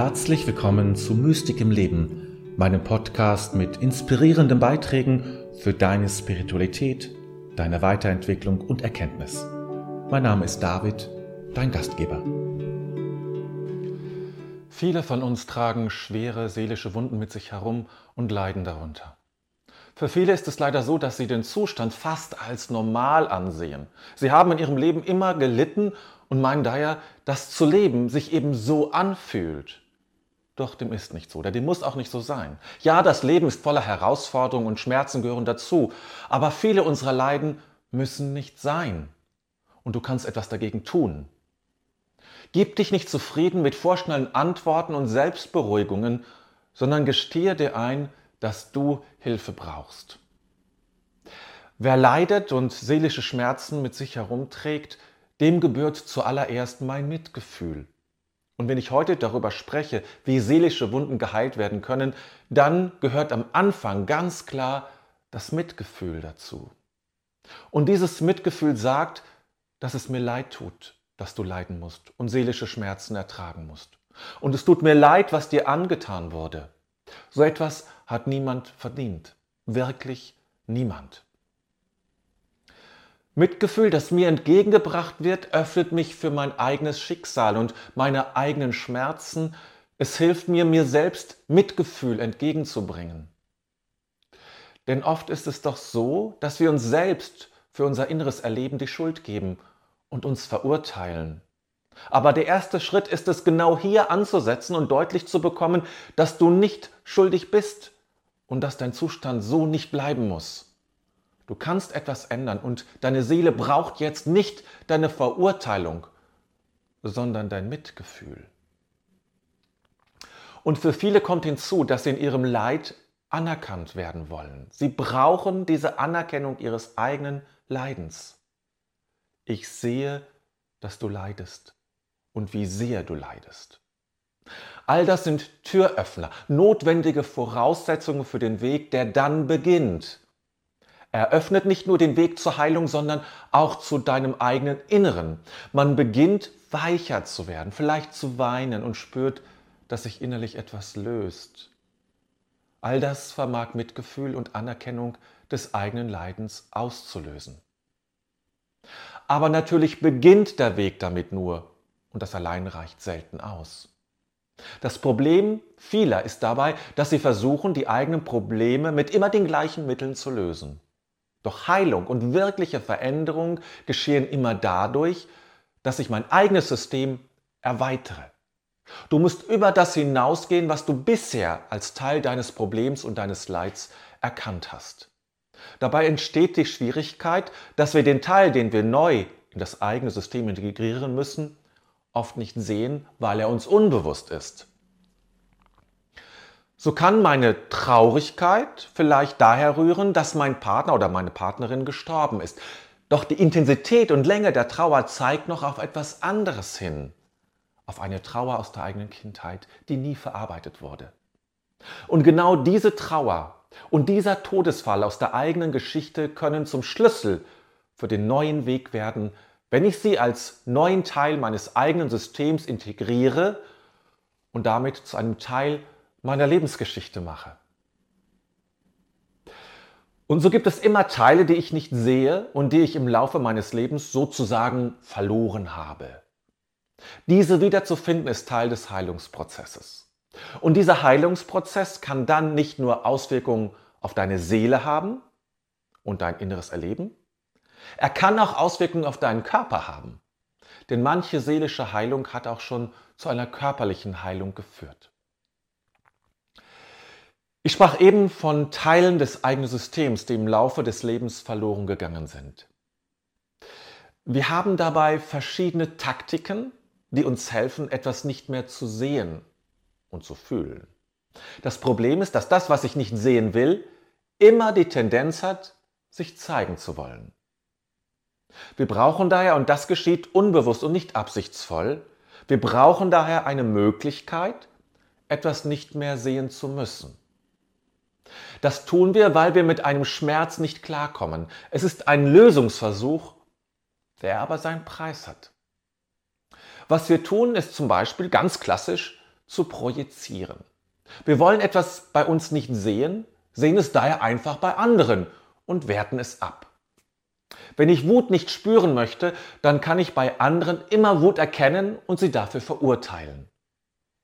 Herzlich willkommen zu Mystik im Leben, meinem Podcast mit inspirierenden Beiträgen für deine Spiritualität, deine Weiterentwicklung und Erkenntnis. Mein Name ist David, dein Gastgeber. Viele von uns tragen schwere seelische Wunden mit sich herum und leiden darunter. Für viele ist es leider so, dass sie den Zustand fast als normal ansehen. Sie haben in ihrem Leben immer gelitten und meinen daher, dass zu leben sich eben so anfühlt. Doch dem ist nicht so, oder dem muss auch nicht so sein. Ja, das Leben ist voller Herausforderungen und Schmerzen gehören dazu, aber viele unserer Leiden müssen nicht sein. Und du kannst etwas dagegen tun. Gib dich nicht zufrieden mit vorschnellen Antworten und Selbstberuhigungen, sondern gestehe dir ein, dass du Hilfe brauchst. Wer leidet und seelische Schmerzen mit sich herumträgt, dem gebührt zuallererst mein Mitgefühl. Und wenn ich heute darüber spreche, wie seelische Wunden geheilt werden können, dann gehört am Anfang ganz klar das Mitgefühl dazu. Und dieses Mitgefühl sagt, dass es mir leid tut, dass du leiden musst und seelische Schmerzen ertragen musst. Und es tut mir leid, was dir angetan wurde. So etwas hat niemand verdient. Wirklich niemand. Mitgefühl, das mir entgegengebracht wird, öffnet mich für mein eigenes Schicksal und meine eigenen Schmerzen. Es hilft mir, mir selbst Mitgefühl entgegenzubringen. Denn oft ist es doch so, dass wir uns selbst für unser inneres Erleben die Schuld geben und uns verurteilen. Aber der erste Schritt ist es genau hier anzusetzen und deutlich zu bekommen, dass du nicht schuldig bist und dass dein Zustand so nicht bleiben muss. Du kannst etwas ändern und deine Seele braucht jetzt nicht deine Verurteilung, sondern dein Mitgefühl. Und für viele kommt hinzu, dass sie in ihrem Leid anerkannt werden wollen. Sie brauchen diese Anerkennung ihres eigenen Leidens. Ich sehe, dass du leidest und wie sehr du leidest. All das sind Türöffner, notwendige Voraussetzungen für den Weg, der dann beginnt. Er öffnet nicht nur den Weg zur Heilung, sondern auch zu deinem eigenen Inneren. Man beginnt weicher zu werden, vielleicht zu weinen und spürt, dass sich innerlich etwas löst. All das vermag Mitgefühl und Anerkennung des eigenen Leidens auszulösen. Aber natürlich beginnt der Weg damit nur, und das allein reicht selten aus. Das Problem vieler ist dabei, dass sie versuchen, die eigenen Probleme mit immer den gleichen Mitteln zu lösen. Doch Heilung und wirkliche Veränderung geschehen immer dadurch, dass ich mein eigenes System erweitere. Du musst über das hinausgehen, was du bisher als Teil deines Problems und deines Leids erkannt hast. Dabei entsteht die Schwierigkeit, dass wir den Teil, den wir neu in das eigene System integrieren müssen, oft nicht sehen, weil er uns unbewusst ist. So kann meine Traurigkeit vielleicht daher rühren, dass mein Partner oder meine Partnerin gestorben ist. Doch die Intensität und Länge der Trauer zeigt noch auf etwas anderes hin. Auf eine Trauer aus der eigenen Kindheit, die nie verarbeitet wurde. Und genau diese Trauer und dieser Todesfall aus der eigenen Geschichte können zum Schlüssel für den neuen Weg werden, wenn ich sie als neuen Teil meines eigenen Systems integriere und damit zu einem Teil meiner Lebensgeschichte mache. Und so gibt es immer Teile, die ich nicht sehe und die ich im Laufe meines Lebens sozusagen verloren habe. Diese wiederzufinden ist Teil des Heilungsprozesses. Und dieser Heilungsprozess kann dann nicht nur Auswirkungen auf deine Seele haben und dein inneres Erleben, er kann auch Auswirkungen auf deinen Körper haben. Denn manche seelische Heilung hat auch schon zu einer körperlichen Heilung geführt. Ich sprach eben von Teilen des eigenen Systems, die im Laufe des Lebens verloren gegangen sind. Wir haben dabei verschiedene Taktiken, die uns helfen, etwas nicht mehr zu sehen und zu fühlen. Das Problem ist, dass das, was ich nicht sehen will, immer die Tendenz hat, sich zeigen zu wollen. Wir brauchen daher, und das geschieht unbewusst und nicht absichtsvoll, wir brauchen daher eine Möglichkeit, etwas nicht mehr sehen zu müssen. Das tun wir, weil wir mit einem Schmerz nicht klarkommen. Es ist ein Lösungsversuch, der aber seinen Preis hat. Was wir tun, ist zum Beispiel ganz klassisch zu projizieren. Wir wollen etwas bei uns nicht sehen, sehen es daher einfach bei anderen und werten es ab. Wenn ich Wut nicht spüren möchte, dann kann ich bei anderen immer Wut erkennen und sie dafür verurteilen.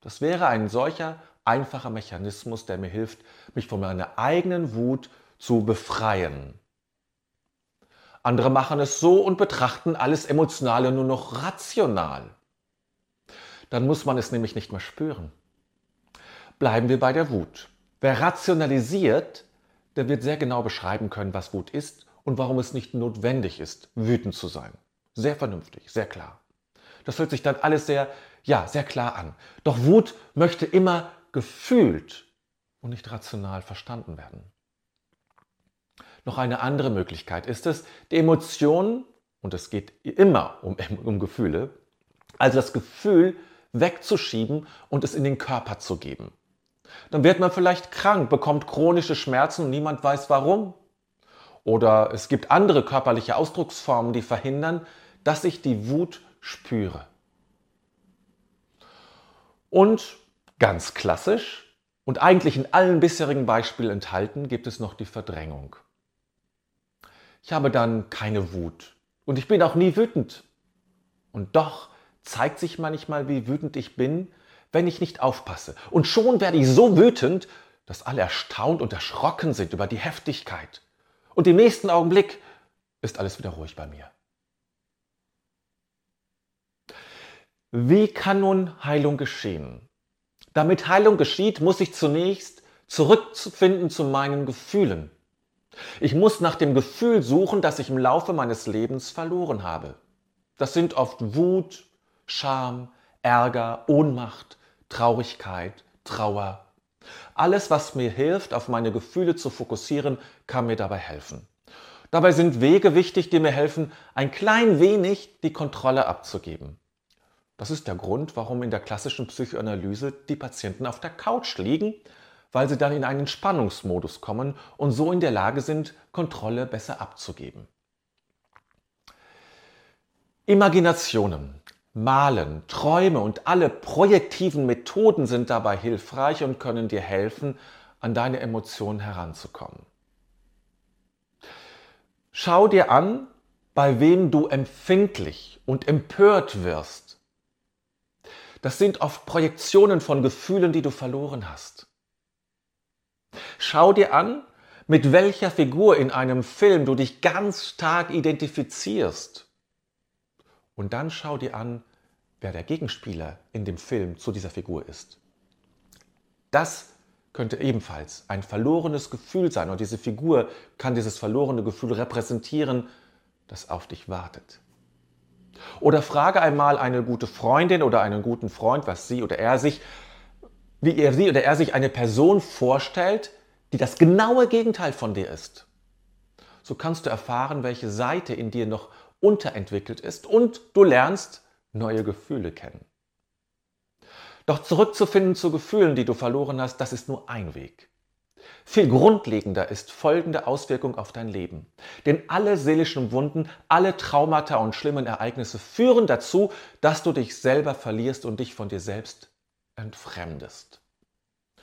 Das wäre ein solcher einfacher Mechanismus, der mir hilft, mich von meiner eigenen Wut zu befreien. Andere machen es so und betrachten alles Emotionale nur noch rational. Dann muss man es nämlich nicht mehr spüren. Bleiben wir bei der Wut. Wer rationalisiert, der wird sehr genau beschreiben können, was Wut ist und warum es nicht notwendig ist, wütend zu sein. Sehr vernünftig, sehr klar. Das hört sich dann alles sehr, ja, sehr klar an. Doch Wut möchte immer gefühlt und nicht rational verstanden werden. Noch eine andere Möglichkeit ist es, die Emotionen, und es geht immer um, um Gefühle, also das Gefühl wegzuschieben und es in den Körper zu geben. Dann wird man vielleicht krank, bekommt chronische Schmerzen und niemand weiß warum. Oder es gibt andere körperliche Ausdrucksformen, die verhindern, dass ich die Wut spüre. Und ganz klassisch und eigentlich in allen bisherigen Beispielen enthalten, gibt es noch die Verdrängung. Ich habe dann keine Wut und ich bin auch nie wütend. Und doch zeigt sich manchmal, wie wütend ich bin, wenn ich nicht aufpasse. Und schon werde ich so wütend, dass alle erstaunt und erschrocken sind über die Heftigkeit. Und im nächsten Augenblick ist alles wieder ruhig bei mir. Wie kann nun Heilung geschehen? Damit Heilung geschieht, muss ich zunächst zurückfinden zu meinen Gefühlen. Ich muss nach dem Gefühl suchen, das ich im Laufe meines Lebens verloren habe. Das sind oft Wut, Scham, Ärger, Ohnmacht, Traurigkeit, Trauer. Alles, was mir hilft, auf meine Gefühle zu fokussieren, kann mir dabei helfen. Dabei sind Wege wichtig, die mir helfen, ein klein wenig die Kontrolle abzugeben. Das ist der Grund, warum in der klassischen Psychoanalyse die Patienten auf der Couch liegen, weil sie dann in einen Spannungsmodus kommen und so in der Lage sind, Kontrolle besser abzugeben. Imaginationen, Malen, Träume und alle projektiven Methoden sind dabei hilfreich und können dir helfen, an deine Emotionen heranzukommen. Schau dir an, bei wem du empfindlich und empört wirst. Das sind oft Projektionen von Gefühlen, die du verloren hast. Schau dir an, mit welcher Figur in einem Film du dich ganz stark identifizierst. Und dann schau dir an, wer der Gegenspieler in dem Film zu dieser Figur ist. Das könnte ebenfalls ein verlorenes Gefühl sein und diese Figur kann dieses verlorene Gefühl repräsentieren, das auf dich wartet. Oder frage einmal eine gute Freundin oder einen guten Freund, was sie oder er sich, wie er sie oder er sich eine Person vorstellt, die das genaue Gegenteil von dir ist. So kannst du erfahren, welche Seite in dir noch unterentwickelt ist und du lernst neue Gefühle kennen. Doch zurückzufinden zu Gefühlen, die du verloren hast, das ist nur ein Weg. Viel grundlegender ist folgende Auswirkung auf dein Leben. Denn alle seelischen Wunden, alle Traumata und schlimmen Ereignisse führen dazu, dass du dich selber verlierst und dich von dir selbst entfremdest.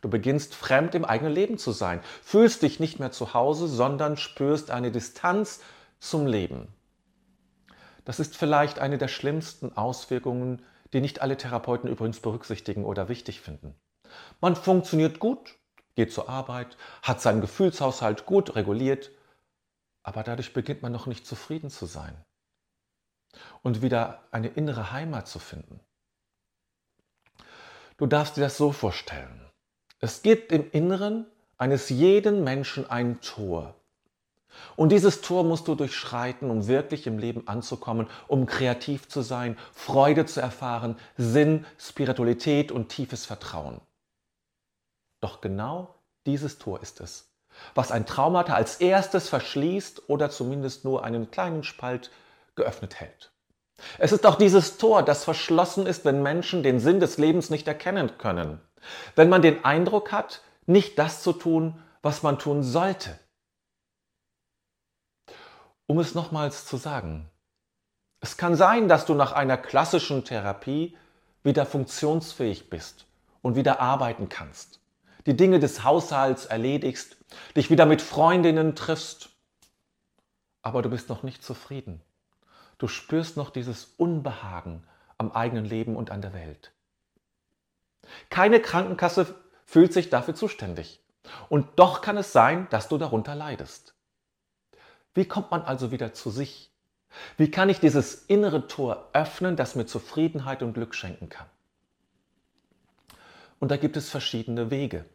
Du beginnst fremd im eigenen Leben zu sein, fühlst dich nicht mehr zu Hause, sondern spürst eine Distanz zum Leben. Das ist vielleicht eine der schlimmsten Auswirkungen, die nicht alle Therapeuten übrigens berücksichtigen oder wichtig finden. Man funktioniert gut, geht zur Arbeit, hat seinen Gefühlshaushalt gut reguliert, aber dadurch beginnt man noch nicht zufrieden zu sein und wieder eine innere Heimat zu finden. Du darfst dir das so vorstellen. Es gibt im Inneren eines jeden Menschen ein Tor, und dieses Tor musst du durchschreiten, um wirklich im Leben anzukommen, um kreativ zu sein, Freude zu erfahren, Sinn, Spiritualität und tiefes Vertrauen. Doch genau dieses Tor ist es, was ein Traumata als erstes verschließt oder zumindest nur einen kleinen Spalt geöffnet hält. Es ist auch dieses Tor, das verschlossen ist, wenn Menschen den Sinn des Lebens nicht erkennen können. Wenn man den Eindruck hat, nicht das zu tun, was man tun sollte. Um es nochmals zu sagen, es kann sein, dass du nach einer klassischen Therapie wieder funktionsfähig bist und wieder arbeiten kannst, die Dinge des Haushalts erledigst, dich wieder mit Freundinnen triffst, aber du bist noch nicht zufrieden. Du spürst noch dieses Unbehagen am eigenen Leben und an der Welt. Keine Krankenkasse fühlt sich dafür zuständig. Und doch kann es sein, dass du darunter leidest. Wie kommt man also wieder zu sich? Wie kann ich dieses innere Tor öffnen, das mir Zufriedenheit und Glück schenken kann? Und da gibt es verschiedene Wege.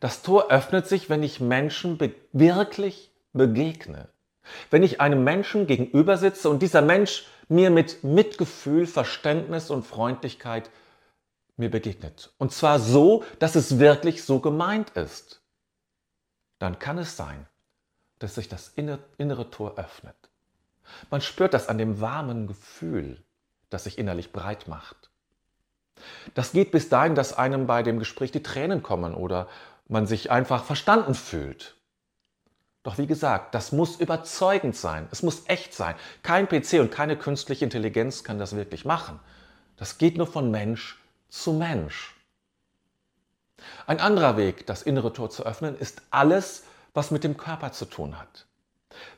Das Tor öffnet sich, wenn ich Menschen be wirklich begegne. Wenn ich einem Menschen gegenüber sitze und dieser Mensch mir mit Mitgefühl, Verständnis und Freundlichkeit mir begegnet. Und zwar so, dass es wirklich so gemeint ist. Dann kann es sein, dass sich das innere Tor öffnet. Man spürt das an dem warmen Gefühl, das sich innerlich breit macht. Das geht bis dahin, dass einem bei dem Gespräch die Tränen kommen oder man sich einfach verstanden fühlt. Doch wie gesagt, das muss überzeugend sein, es muss echt sein. Kein PC und keine künstliche Intelligenz kann das wirklich machen. Das geht nur von Mensch zu Mensch. Ein anderer Weg, das innere Tor zu öffnen, ist alles, was mit dem Körper zu tun hat.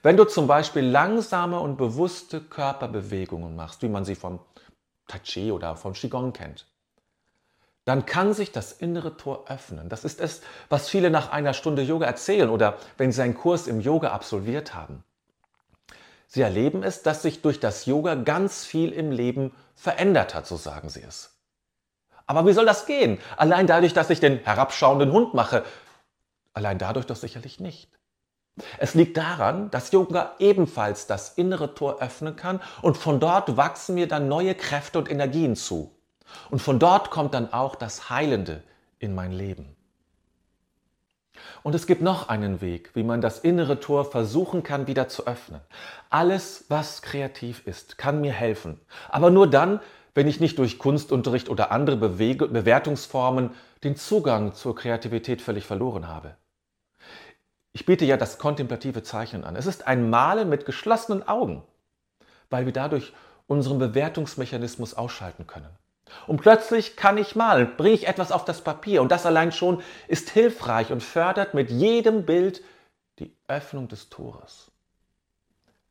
Wenn du zum Beispiel langsame und bewusste Körperbewegungen machst, wie man sie vom Tai Chi oder vom Qigong kennt, dann kann sich das innere Tor öffnen. Das ist es, was viele nach einer Stunde Yoga erzählen oder wenn sie einen Kurs im Yoga absolviert haben. Sie erleben es, dass sich durch das Yoga ganz viel im Leben verändert hat, so sagen sie es. Aber wie soll das gehen? Allein dadurch, dass ich den herabschauenden Hund mache. Allein dadurch doch sicherlich nicht. Es liegt daran, dass Yoga ebenfalls das innere Tor öffnen kann und von dort wachsen mir dann neue Kräfte und Energien zu. Und von dort kommt dann auch das Heilende in mein Leben. Und es gibt noch einen Weg, wie man das innere Tor versuchen kann wieder zu öffnen. Alles, was kreativ ist, kann mir helfen. Aber nur dann, wenn ich nicht durch Kunstunterricht oder andere Bewege Bewertungsformen den Zugang zur Kreativität völlig verloren habe. Ich biete ja das kontemplative Zeichnen an. Es ist ein Malen mit geschlossenen Augen, weil wir dadurch unseren Bewertungsmechanismus ausschalten können. Und plötzlich kann ich malen, bringe ich etwas auf das Papier und das allein schon ist hilfreich und fördert mit jedem Bild die Öffnung des Tores.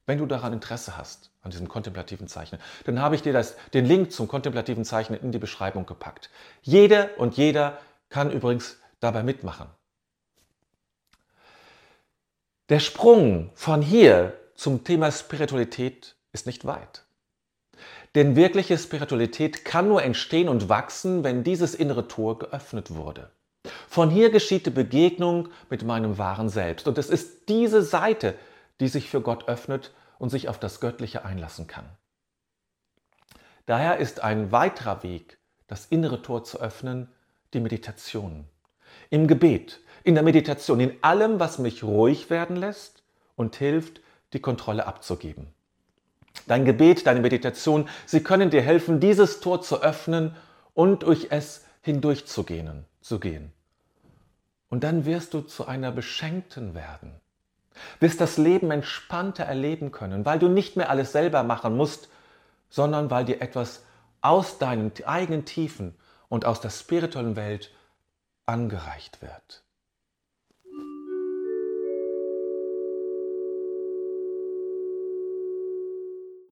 Wenn du daran Interesse hast, an diesem kontemplativen Zeichnen, dann habe ich dir das, den Link zum kontemplativen Zeichnen in die Beschreibung gepackt. Jede und jeder kann übrigens dabei mitmachen. Der Sprung von hier zum Thema Spiritualität ist nicht weit. Denn wirkliche Spiritualität kann nur entstehen und wachsen, wenn dieses innere Tor geöffnet wurde. Von hier geschieht die Begegnung mit meinem wahren Selbst. Und es ist diese Seite, die sich für Gott öffnet und sich auf das Göttliche einlassen kann. Daher ist ein weiterer Weg, das innere Tor zu öffnen, die Meditation. Im Gebet, in der Meditation, in allem, was mich ruhig werden lässt und hilft, die Kontrolle abzugeben. Dein Gebet, deine Meditation, sie können dir helfen, dieses Tor zu öffnen und durch es hindurchzugehen. Zu gehen. Und dann wirst du zu einer Beschenkten werden. Wirst das Leben entspannter erleben können, weil du nicht mehr alles selber machen musst, sondern weil dir etwas aus deinen eigenen Tiefen und aus der spirituellen Welt angereicht wird.